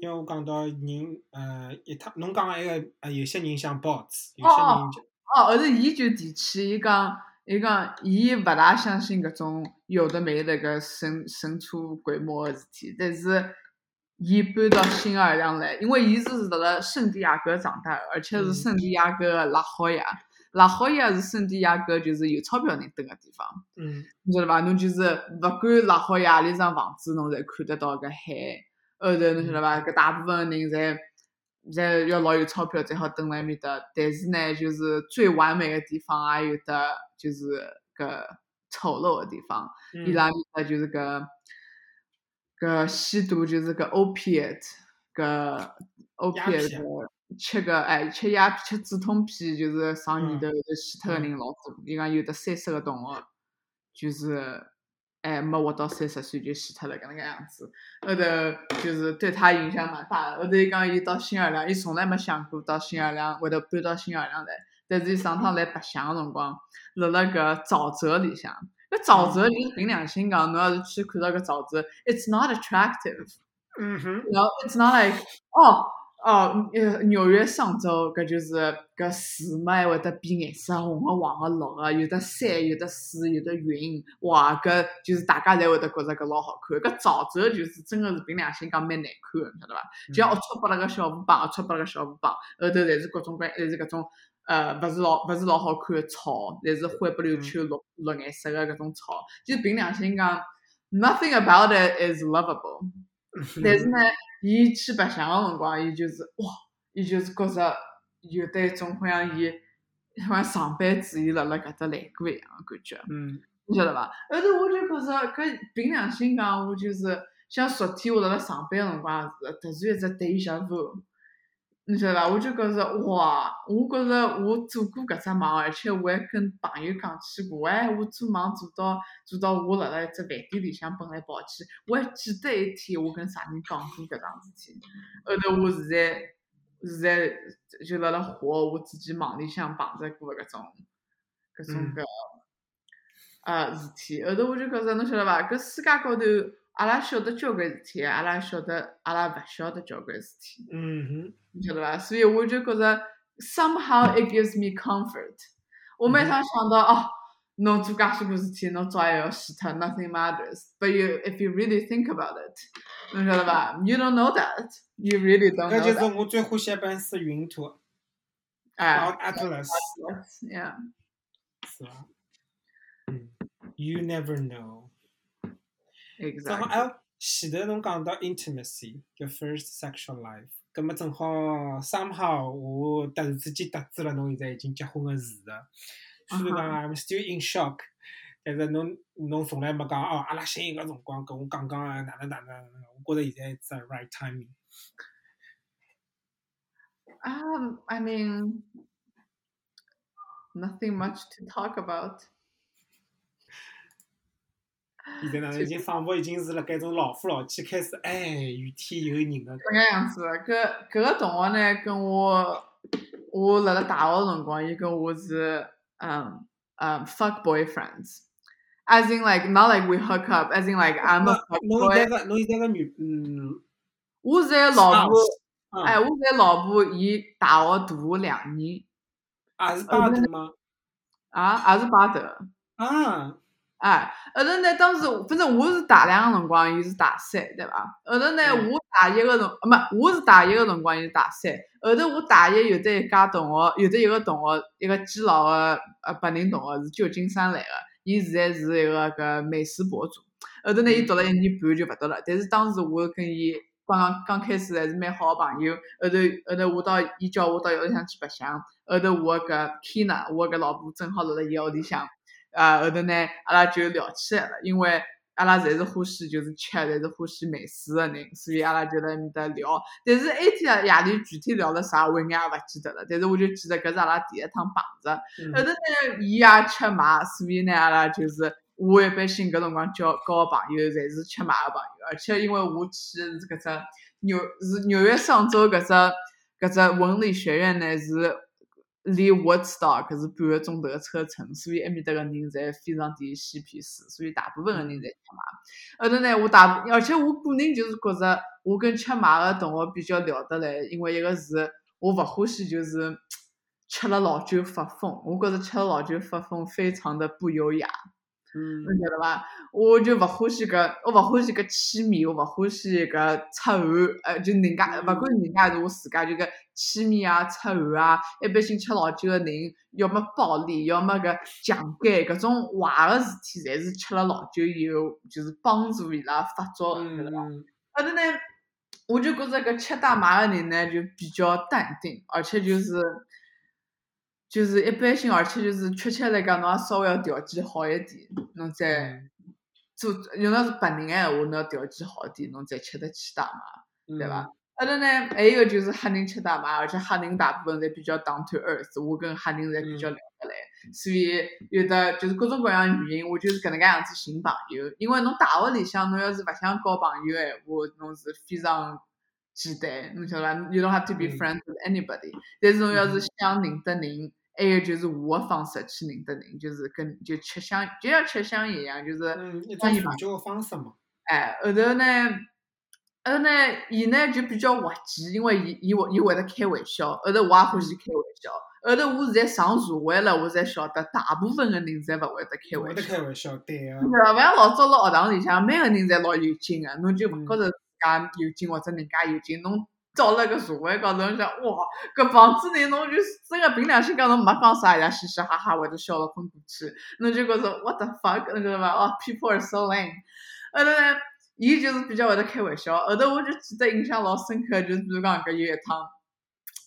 因为我讲到人，呃，一趟侬讲个埃个，呃，有些人像 bots，有哦些人就哦，后头伊就提起，伊讲，伊讲，伊勿大相信搿种有的没的搿神神出鬼没个事体，但是伊搬到新奥尔良来，因为伊是辣辣圣地亚哥长大的，而且是嗯圣地亚哥的拉霍亚，拉霍亚是圣地亚哥就是有钞票人蹲个地方，嗯你晓得伐？侬就是勿管拉霍亚里幢房子，侬侪看得到搿海。后头侬晓得伐？搿大部分人侪侪要老有钞票才好蹲辣埃面搭。但是呢，就是最完美的地方也有得，就是搿丑陋的地方。伊嗯拉面搭就是搿搿吸毒就是搿 opiate 搿 opiate 吃个哎吃鸦片吃止痛片就是上年嗯头有得死脱个人老多。伊讲有的三十个同学，就是哎没活到三十岁就死脱了搿能介样子。后头就是对他影响蛮大的。后头伊讲伊到新奥尔良，伊从来没想过到新奥尔良会得搬到新奥尔良来。但是伊上趟来白相个辰光，辣辣搿沼泽里向，搿沼泽就凭良心讲，侬要是去看到搿沼泽，it's not attractive。嗯哼，然后 it's not like 哦哦，呃，纽约上周搿就是搿树嘛，还会得变颜色，红个、黄个、绿个，有的山，有的水，有的云，哇，搿就是大家侪会得觉着搿老好看。搿沼泽就是真个是凭良心讲蛮难看个，晓得伐？就像龌龊拨了个小河浜，龌龊拨了个小河浜，后头侪是各种各，侪是搿种呃，勿是老勿是老好看个草，侪是灰不溜秋、绿绿颜色个搿种草。就凭良心讲，nothing about it is lovable。但是呢，伊去白相个辰光，伊就是哇，伊就是觉着有得一种好像伊好像上班族伊辣辣搿搭来过一样个感觉，嗯。你晓得伐？后头我就觉着搿凭良心讲，我就是像昨天我辣辣上班个辰光突然一只 deja vu，你晓得伐？我就觉着哇，我觉着我做过搿只梦，而且我还跟朋友讲起过，哎，我做梦做到做到我辣辣一只饭店里向蹦来跑去，我还记得一天我跟啥人讲过搿桩事体。后头我现在现在就辣辣活我自己梦里向碰着过搿种搿种嗯搿呃事体。后头我就觉着侬晓得伐？搿世界高头，阿拉晓得交关事体，阿拉晓得阿拉勿晓得交关事体，嗯哼，你晓得伐？所以我就觉着 somehow it gives me comfort。我每趟想到哦，侬做介许多事体，侬早晚要死脱，nothing matters。But you if you really think about it，侬晓得伐？You don't know that. You really don't 搿 know 就是.我最欢喜一本书《云图》，哎然后 Atlas，，Yeah。是伐？嗯，You never know。正好.哎，前头侬讲到 intimacy，叫 first sexual life，葛么正好 somehow 我突然之间得知了侬现在已经结婚个事实。虽然讲 I'm still in shock，但是侬侬从来没讲哦，阿拉寻一个辰光跟我讲讲啊，哪能哪能哪能，我觉着现在是 the right timing。Um, I mean, nothing much to talk about. 现在哪能已经仿佛已经是辣盖种老夫老妻开始，哎，怨天尤人个。搿个样子，搿搿个同学呢，跟我我辣辣大学辰光，伊跟我是嗯嗯 fuck boyfriends。As in like not like we hook up, as in like I'm a fuck 侬现在 boy。个侬现在个女，嗯，我现在老婆，啊哎，我现在老婆伊大学大我两年也是巴德吗？啊，也是巴头。啊，哎，后头呢，当时反正我是大两个辰光，伊是大三，对伐？后头呢，嗯我大一个辰，呃，没，我是大一个辰光，伊是大三。后头我大一有得一家同学，有得一个同学，一个基佬个呃白人同学是旧金山来个，伊现在是一个搿美食博主。后头呢，伊读了一年半就勿读了，但是当时我跟伊刚刚刚开始还是蛮好个朋友。后头后头我到伊叫我到屋里向去白相，后头我搿 Kina，我搿老婆正好辣辣伊屋里向。啊，后头呢，阿拉就聊起来了，因为阿拉侪是欢喜就是吃，侪是欢喜美食个人，所以阿拉就辣埃面搭聊。但是埃天夜里具体聊了啥，我一眼也勿记得了。但是我就记得搿是阿拉第一趟碰着。嗯后头呢，伊也吃麻，所以呢，阿拉就是我一般性搿辰光交交个朋友，侪是吃麻个朋友。而且因为我去的是搿只纽是纽约上州搿只搿只文理学院呢是。离 Woodstock 是半个钟头的车程，所以埃面搭个人侪非常的嬉皮士，所以大部分个人侪吃买。后头呢，我大，而且我个人就是觉着，我跟吃买个同学比较聊得来，因为一个是我勿欢喜就是吃了老酒发疯，我觉着吃了老酒发疯非常的不优雅。嗯侬晓得伐？我就勿欢喜搿，我勿欢喜搿气味，我勿欢喜搿出汗，呃，就人家勿管是人家还是我自家，就搿气味啊、出汗啊，一般性吃老酒个人，要么暴力，要么搿强奸，搿种坏个事体，侪是吃了老酒以后，就是帮助伊拉发作，晓得伐？嗯后头呢，我就觉着搿吃大麻个人呢，就比较淡定，而且就是就是一般性，而且就是确切来讲，侬也稍微要条件好一点，侬再做，用到是白人个闲话，侬要条件好一点，侬才吃得起大麻，对伐？？阿拉呢，还有一个就是黑人吃大麻，而且黑人大部分侪比较 down to earth，我跟黑人侪比较聊得来，所以有的就是各种各样原因，我就是搿能介样子寻朋友。因为侬大学里向侬要是勿想交朋友个闲话，侬是非常简单，侬晓得伐？You don't have to be 嗯 friends with anybody。但是侬要是嗯想认得人，还有就是我的方式去认得人，就是跟就吃香，就像吃香一样，就是。嗯，一欢迎吧种辅救个方式嘛。哎，后头呢，后头呢，伊呢就比较滑稽，因为伊伊会伊会得开玩笑，后头我也欢喜开玩笑。后头我现在上社会了，我才晓得大部分的人侪勿会得开会得玩笑。开玩笑，对个。对伐？勿像老早辣学堂里向，每个人侪老有劲个，侬就勿嗯觉着自家有劲或者人家有劲，侬到了搿社会高头，侬想哇，搿房子人侬就真个凭良心讲，侬没讲啥，伊拉嘻嘻哈哈会得笑了昏过去，侬就觉着 what the fuck，侬晓得伐？哦，people are so lame。后头呢，伊就是比较会得开玩笑，后头我就记得印象老深刻，就是比如讲搿有一趟，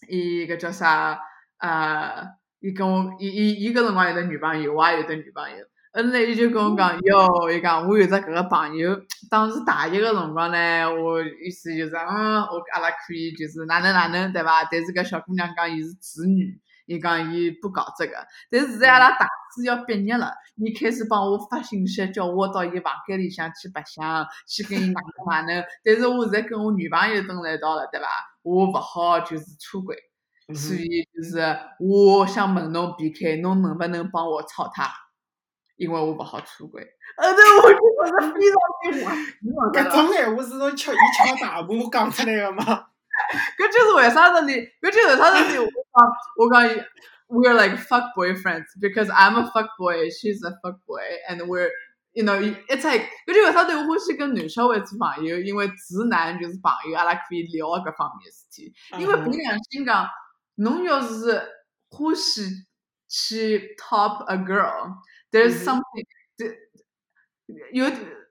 伊搿叫啥？呃，伊跟我，伊伊伊搿辰光有得女朋友，我也有得女朋友。后头呢，伊就跟我讲，哟，伊讲我有只搿个朋友，当时大一个辰光呢，我意思就是，嗯，我阿拉可以就是哪能哪能，对伐？但是搿小姑娘讲伊是处女，伊讲伊不搞这个。但是现在阿拉大四要毕业了，伊开始帮我发信息，叫我到伊房间里向去白相，去跟伊哪能哪能。但是我现在跟我女朋友蹲辣一道了，对伐？我勿好就是出轨。嗯所以就是我想问侬 BK，侬能不能帮我操他？因为我不好出轨。后头我就觉得非常 的坏，搿种闲话是侬敲一敲大鼓讲出来的吗？搿就是为啥子你？搿就是为啥子你？我讲我讲，we're like fuck boyfriends because I'm a fuck boy, she's a fuck boy, and we're you know it's like 搿就为啥对我欢喜跟男小孩做朋友？因为直男就是朋友，阿拉可以聊搿方面事体。因为凭良心讲，侬要是欢喜去 top a girl, there's something. you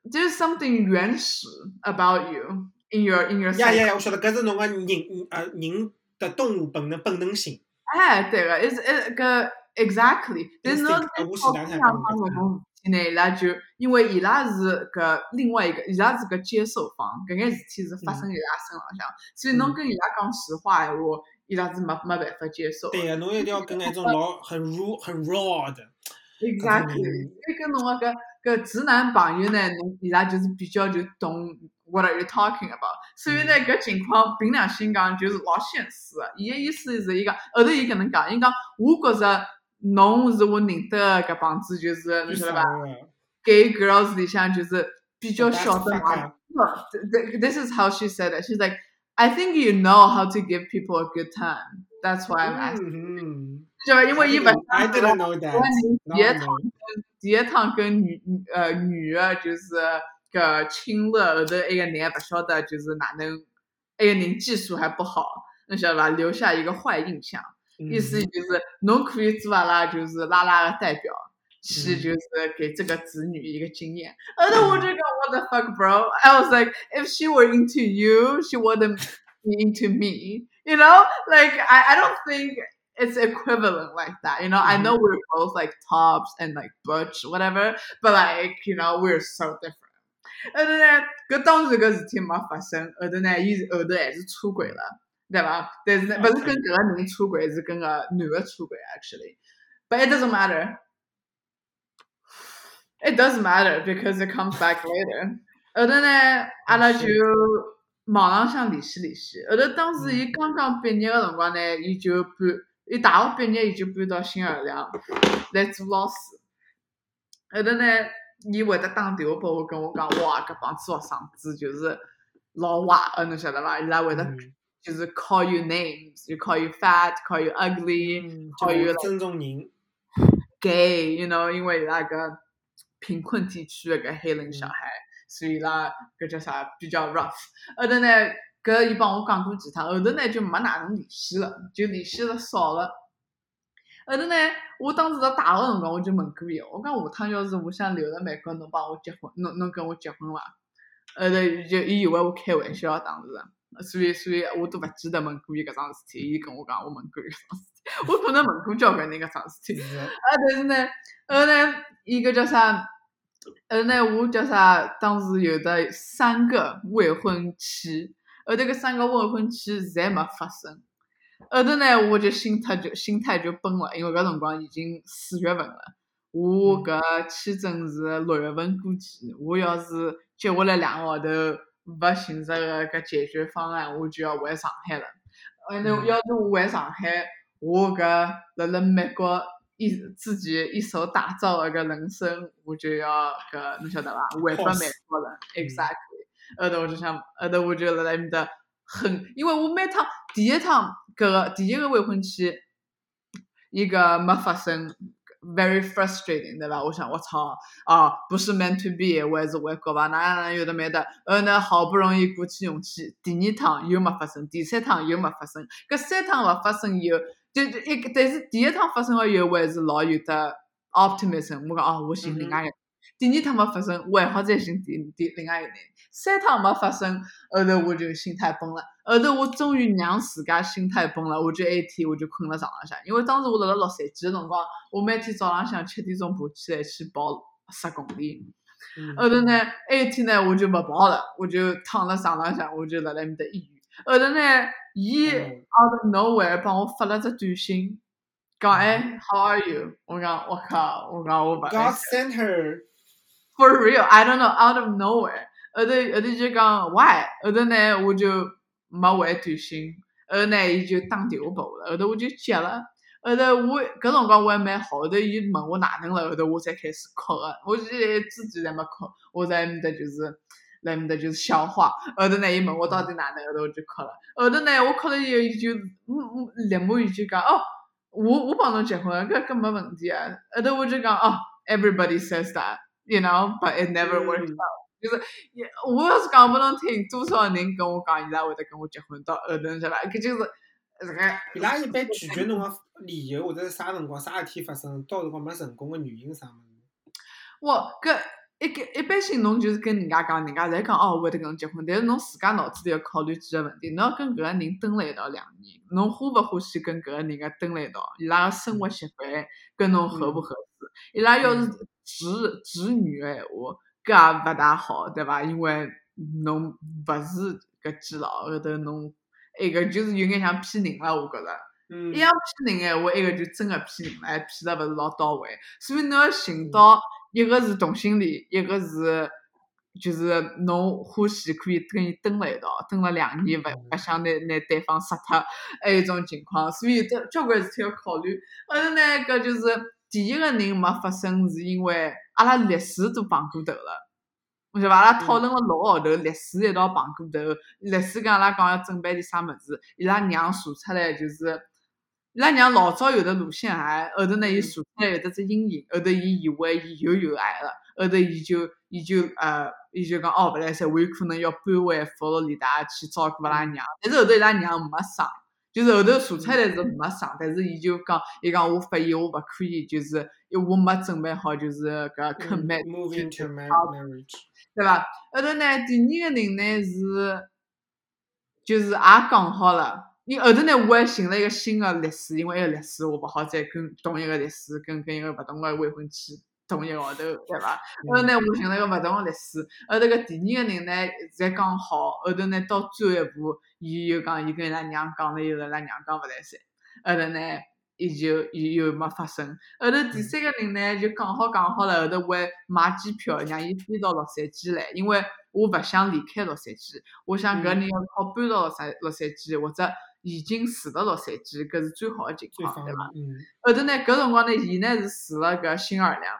there's something 原始 about you in your in your 呀呀呀！我晓得，搿是侬个人呃人的动物本能本能性。哎，对个，is it 个 exactly？但是侬好像讲搿种事体呢，伊拉就因为伊拉是搿另外一个，伊拉是个接受方，搿眼事体是发生伊拉身浪向，所以侬跟伊拉讲实话闲话，伊拉是没没办法接受。对个，侬一定要跟那种老很 raw 很 raw 的。Exactly，跟侬个搿。个直男朋友呢，侬伊拉就是比较就懂 what are you talking about，所以呢，搿情况凭良心讲就是老现实个。伊个意思是伊讲后头伊搿能讲，伊讲我觉着侬是我认得搿帮子就是侬晓得伐？Gay girls 里向就是比较晓得嘛。This is how she said it. She's like, I think you know how to give people a good time. That's why I'm asking. 就因为伊勿，I didn't know that. 第一趟跟第一趟跟女呃女的就是个亲热，后头埃个人不晓得就是哪能，埃个人技术还不好，侬晓得伐？留下一个坏印象，意思就是侬可以做阿拉就是拉拉的代表，去就是给这个子女一个经验。后头我就讲 What the fuck, bro? I was like, if she were into you, she wouldn't be into me. You know, like I I don't think. it's equivalent like that. You know, mm-hmm. I know we're both like tops and like butch, whatever, but like, you know, we're so different. 后头呢，搿当时搿事体没发生，后头呢，伊后头还是出轨了，对伐？但是呢，勿是跟搿个人出轨，是跟个男个出轨，actually。But it doesn't matter. It does matter because it comes back later. 后头呢，阿拉就 网浪向联系联系。后头当时伊刚刚毕业个辰光呢，伊就搬。伊大学毕业，伊就搬到新奥尔良来做老师。后头呢，伊会得打电话拨我，跟我讲，哇，搿帮子学生子就是老坏个，侬晓得伐？伊拉会得就是 call you names，就 call you fat，call you ugly，call you 尊重人，gay，you know，因为伊拉搿贫困地区个搿黑人小孩，所以伊拉搿叫啥比较 rough。后头呢？搿伊帮我讲过几趟，后头呢就没哪能联系了，就联系了少了。后头呢，我当时在大学辰光，我就问过伊，我讲下趟要是我想留辣美国，侬帮我结婚，侬侬跟我结婚伐？后头就伊以为我开玩笑，当时，所以所以我都勿记得问过伊搿桩事体。伊跟我讲，我问过伊搿桩事体，我可能问过交关人搿桩事体。啊，但是呢，后头呢，伊搿叫啥？后头呢，我叫啥？当时有的三个未婚妻。后头搿三个未婚妻侪没发生，后头呢，我就心态就心态就崩了，因为搿辰光已经四月份了，我搿签证是六月份过期，我要是接下来两个号头勿寻着个搿解决方案，我就要回上海了。呃，那要是我回上海，我搿辣辣美国一自己一手打造了个搿人生，我就要搿侬晓得伐？回不美国了，exactly。后头我就想，后头我就辣辣埃面搭很，因为我每趟第一趟搿个第一个未婚妻，一个没发生，very frustrating，对伐？我想我操啊，不是 meant to be，我还是回国吧，哪哪有的没的，后呢好不容易鼓起勇气，第二趟又没发生，第三趟又没发生，搿三趟勿发生以后，就一但是第一趟发生了以后，我还是老有的 optimism，我讲哦，我寻另外一个。第二趟没发生，我还好再寻第第另外一个人。三趟没发生，后头我就心态崩了。后头我终于让自家心态崩了，我就一天我就困了床浪向。因为当时我辣辣洛杉矶的辰光，我每天早浪向七点钟爬起来去跑十公里。后头呢，一天呢我就不跑了，我就躺了床浪向，我就辣辣面搭抑郁。后头呢，伊 out of nowhere 帮我发了只短信，讲哎，How are you？我讲我靠，我讲我不。God sent her。For real, I don't know, out of nowhere。后头后头就讲 why，后头呢我就没回短信，后头呢伊就打电话拨我了，后头我就接了，后头我搿辰光我还蛮好，后头伊问我哪能了，后头我才开始哭个。我现在之前侪没哭，我在埃面搭就是辣埃面搭就是消化。后头呢，伊问我到底哪能，后头我就哭了。后头呢，我哭了以后，伊就嗯嗯立马伊就讲哦，我我帮侬结婚，搿搿没问题啊。后头我就讲哦，everybody says that，you know，but it never works out。就是，我要是讲拨侬听，多少人跟我讲伊拉会得跟我结婚，到后头晓得伐？搿就是这个。伊拉一般拒绝侬个理由或者是啥辰光、啥事体发生，到辰光没成功个原因啥物事？我搿一个一般性，侬就是跟人家讲，人家侪讲哦，我会得跟侬结婚，但是侬自家脑子里要考虑几个问题，侬要跟搿个人蹲辣一道两年，侬欢勿欢喜跟搿个人个蹲辣一道？伊拉个生活习惯跟侬合勿合适？伊拉要是直直女个闲话。搿也勿大好，对伐？因为侬勿是搿基佬，后头侬埃个就是有眼像骗人了，我觉着。嗯。一样骗人闲话，埃个就真个骗人了，还骗得勿是老到位。所以侬要寻到一个是同性恋，一个是就是侬欢喜可以跟伊蹲辣一道，蹲了两年勿勿想拿拿对方杀脱，还有一种情况。所以这交关事体要考虑。后头呢，搿就是第一个人没发生，是因为。阿拉历史都碰过头了，晓得伐？阿拉讨论了六个号头，历史一道碰过头。历史跟阿拉讲要准备点啥物事，伊拉娘查出来就是，伊拉娘老早有的乳腺癌，后头呢伊查出来有得只阴影，后头伊以为伊又有癌了，后头伊就伊就呃伊就讲哦，勿来塞，我有可能要搬回佛罗里达去照顾阿拉娘，但是后头伊拉娘没生。就是后头查出来是没生，但是伊就讲，伊讲我发现我勿可以，就是我没准备好，就是搿 commit，对伐？后头呢，第二个人呢是，就是也讲好了，伊后头呢我还寻了一个新的律师，因为埃个律师我勿好再跟同一个律师跟跟一个勿同个未婚妻。同一个号头，对伐？后头呢，我寻了一个勿同个律师。后头个第二个人呢，才讲好。后头呢，到最后一步，伊又讲，伊跟伊拉娘讲了以后，伊拉娘讲勿来三。后头呢，伊就又又没发生。后头第三个人呢，就讲好讲好了，后头我还买机票让伊飞到洛杉矶来，因为我勿想离开洛杉矶，我想搿人要好搬到洛杉洛杉矶，或者已经住了洛杉矶，搿是最好的情况，对伐？后头呢，搿辰光呢，伊呢是住了搿新奥尔良。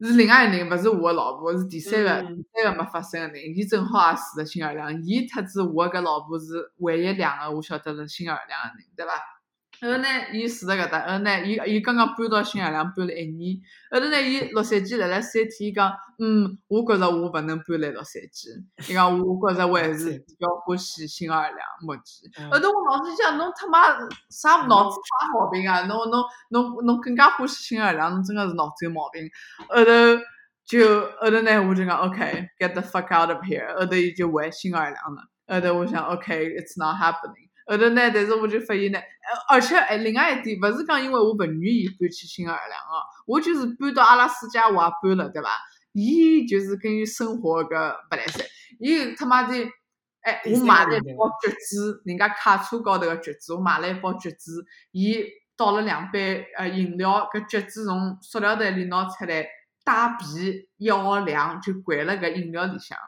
是另外一个人，勿是我个老婆，是第三个，第三个没发生个人。伊正好也住辣新奥尔良，伊特子我搿老婆是唯一两个我晓得是新奥尔良个人，对伐？后头呢，伊住辣搿搭，后头呢，伊伊刚刚搬到新奥尔良，搬了一年。后头呢，伊洛杉矶来了三天，伊讲，嗯，我觉着我勿能搬来洛杉矶。伊讲，我觉着我还是比较欢喜新奥尔良，目前。后头我脑子想，侬他妈啥脑子啥毛病啊？侬侬侬侬更加欢喜新奥尔良，侬真个是脑子有毛病。后头就后头呢，我就讲，OK，get the fuck out of here。后头伊就回新奥尔良了。后头我想，OK，it's not happening。后头呢，但是我就发现呢，而且哎，另外一点，勿是讲因为我勿愿意搬去新奥尔良哦，我就是搬到阿拉斯加我也搬了，对伐？伊就是跟伊生活个勿来塞，伊他妈的，哎，我买了一包橘子，人家卡车高头个橘子，我买了一包橘子，伊倒了两杯呃饮料，搿橘子从塑料袋里拿出来，带皮一号两，就掼辣搿饮料里向。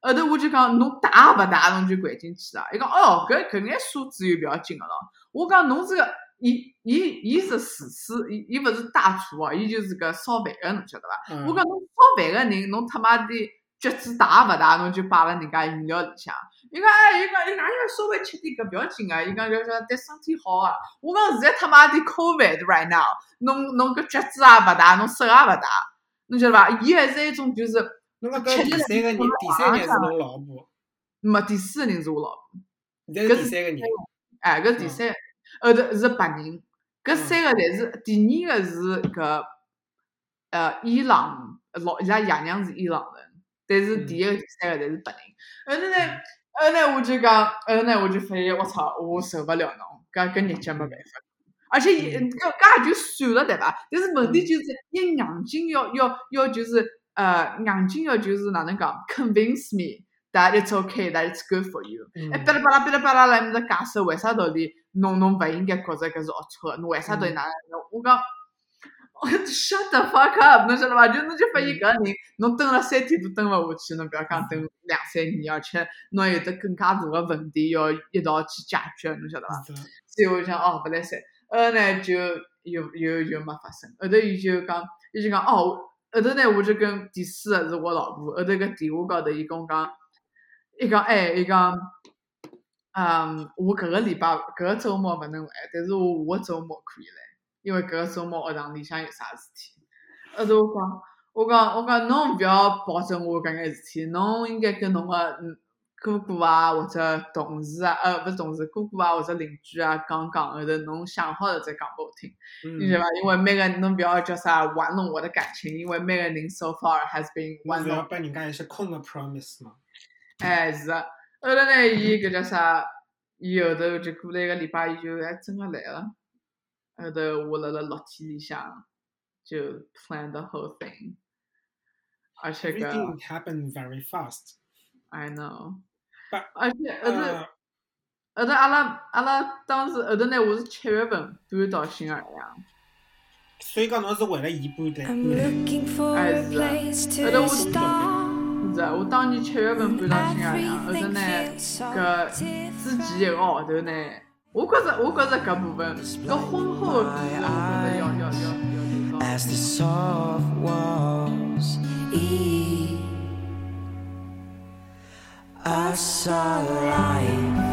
后头我就讲，侬打也勿打，侬就掼进去了。伊讲，哦，搿搿眼数字又覅要紧个咯。我讲，侬这个，伊伊伊是厨师，伊伊勿是大厨哦，伊就是个烧饭个，侬晓得伐？我讲，侬烧饭个人，侬他妈的橘子打也勿打，侬就摆辣人家饮料里向。伊讲，哎，伊讲，伊哪要稍微吃点搿覅要紧个。伊讲，要要对身体好个。我讲，现在他妈的 COVID right now，侬侬搿橘子也勿打，侬手也勿打，侬晓得伐？伊还是一种就是。侬讲搿第三个人，第三个人是侬老婆？没，第四个人是我老婆。搿是第三个人。哎，搿第三，后头是白人。搿三个侪是，第二个是搿呃伊朗老伊拉爷娘是伊朗人，但是第一个、第三个侪是白人。后头呢，后头呢我就讲，后头呢我就发现，我操，我受勿了侬，搿搿日脚没办法。而且伊搿搿也就算了对伐？但是问题就是，伊硬劲要要要就是。呃，硬劲个就是哪能讲？Convince me that it's okay, that it's good for you。哎，巴拉巴拉巴拉巴拉来面搭解释为啥道理，侬侬勿应该觉着搿是龌龊个，侬为啥道理哪能？我讲，shut the fuck up，侬晓得伐？就侬就发现搿个人，侬蹲了三天都蹲勿下去，侬不要讲蹲两三年，而且侬有得更加大个问题要一道去解决，侬晓得伐？所以我想，哦，勿来三。后头呢就又又又没发生。后头伊就讲，伊就讲哦，后头呢我就跟第四个是我老婆，后头个电话高头伊跟我讲，伊讲哎，伊讲，嗯，我搿个礼拜搿个周末勿能来，但是我下个周末可以来，因为搿个周末学堂里向有啥事体。后头我讲，我讲我讲侬勿要保证我搿眼事体，侬应该跟侬个嗯。哥哥啊，或者同事啊，呃，勿是同事，哥哥啊，或者邻居啊，讲讲后头侬想好了再讲拨我听，你晓得伐？因为每个侬不要叫啥玩弄我的感情，因为每个人 so far has been 玩弄。要拨人家一些空的 promise 嘛。哎，是个。后头呢，伊搿叫啥？伊后头就过了一个礼拜，伊就还真个来了。后头我辣辣楼梯里向就 plan the whole thing，而且个。Everything happened very fast. I know. 而且后头，后头阿拉阿拉当时后头呢，我是七月份搬到新奥尔良。所以讲侬是为了伊搬的。哎是，后头我是啊，我当年七月份搬到新奥尔良，后头呢，搿之前一个号头呢，我觉着我觉着搿部分，搿婚后的部分，我觉着要要要要提高。I saw light